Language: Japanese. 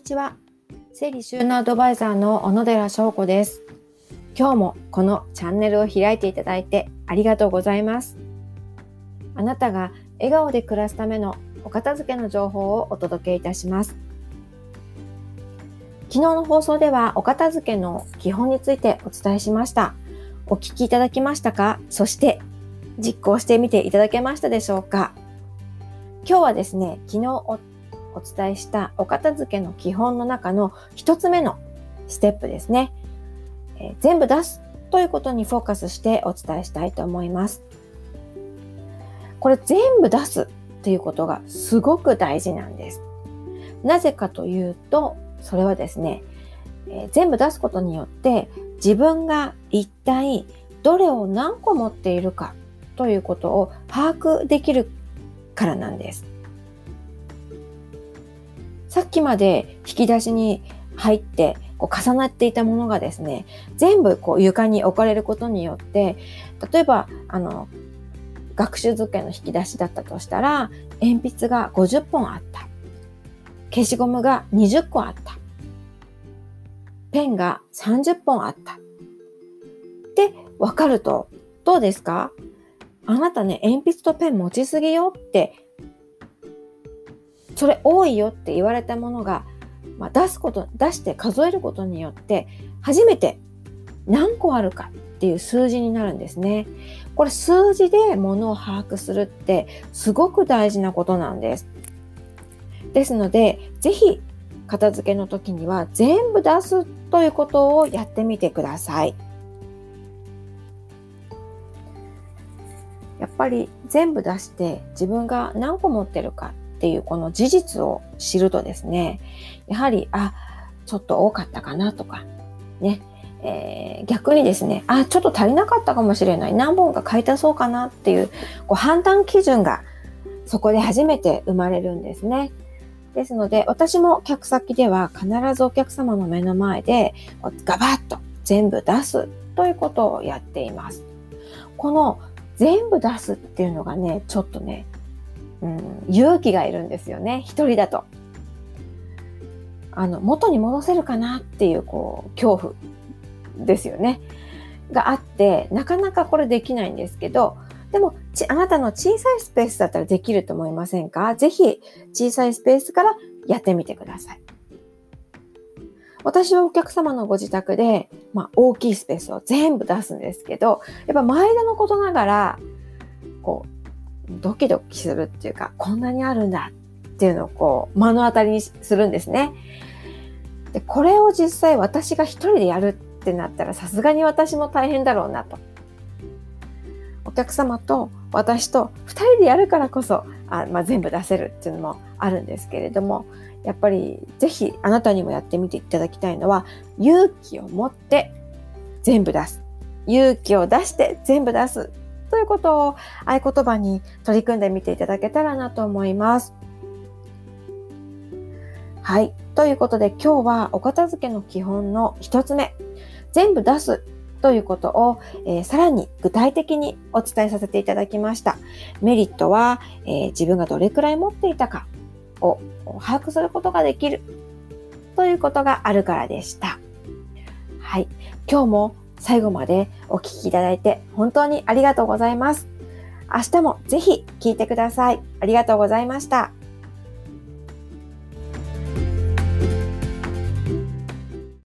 にちは。整理収納アドバイザーの小野寺翔子です。今日もこのチャンネルを開いていただいてありがとうございます。あなたが笑顔で暮らすためのお片付けの情報をお届けいたします。昨日の放送ではお片付けの基本についてお伝えしました。お聞きいただきましたか？そして実行してみていただけましたでしょうか？今日はですね、昨日お伝えしたお片付けの基本の中の一つ目のステップですね、えー、全部出すということにフォーカスしてお伝えしたいと思います。これ全部出すということがすごく大事なんです。なぜかというと、それはですね、えー、全部出すことによって自分が一体どれを何個持っているかということを把握できるからなんです。さっきまで引き出しに入ってこう重なっていたものがですね、全部こう床に置かれることによって、例えば、あの、学習机の引き出しだったとしたら、鉛筆が50本あった。消しゴムが20個あった。ペンが30本あった。って分かると、どうですか？あなたね、鉛筆とペン持ちすぎよってそれ多いよって言われたものが、まあ、出すこと出して数えることによって初めて何個あるかっていう数字になるんですね。これ数字で物を把握するってすごく大事なことなんです。ですので、ぜひ片付けの時には全部出すということをやってみてください。やっぱり全部出して自分が何個持ってるかっていうこの事実を知るとですね、やはり、あ、ちょっと多かったかなとか、ね、えー、逆にですね、あ、ちょっと足りなかったかもしれない。何本か買い足そうかなっていう、こう判断基準がそこで初めて生まれるんですね。ですので、私も客先では必ずお客様の目の前でガバッと全部出すということをやっています。この全部出すっていうのがね、ちょっとね、うん、勇気がいるんですよね。一人だと。あの、元に戻せるかなっていう、こう、恐怖ですよね。があって、なかなかこれできないんですけど、でもち、あなたの小さいスペースだったらできると思いませんか？ぜひ、小さいスペースからやってみてください。私はお客様のご自宅で、まあ、大きいスペースを全部出すんですけど、やっぱ毎度のことながら、こう、ドキドキするっていうか、こんなにあるんだっていうのをこう、目の当たりにするんですね。で、これを実際私が一人でやるってなったらさすがに私も大変だろうなと。お客様と私と二人でやるからこそ、あまあ、全部出せるっていうのもあるんですけれども、やっぱりぜひあなたにもやってみていただきたいのは、勇気を持って全部出す。勇気を出して全部出すということを合言葉に取り組んでみていただけたらなと思います。はい。ということで今日はお片付けの基本の一つ目、全部出すということを、えー、さらに具体的にお伝えさせていただきました。メリットは、えー、自分がどれくらい持っていたかを把握することができるということがあるからでした。はい。今日も最後までお聴きいただいて本当にありがとうございます。明日もぜひ聞いてください。ありがとうございました。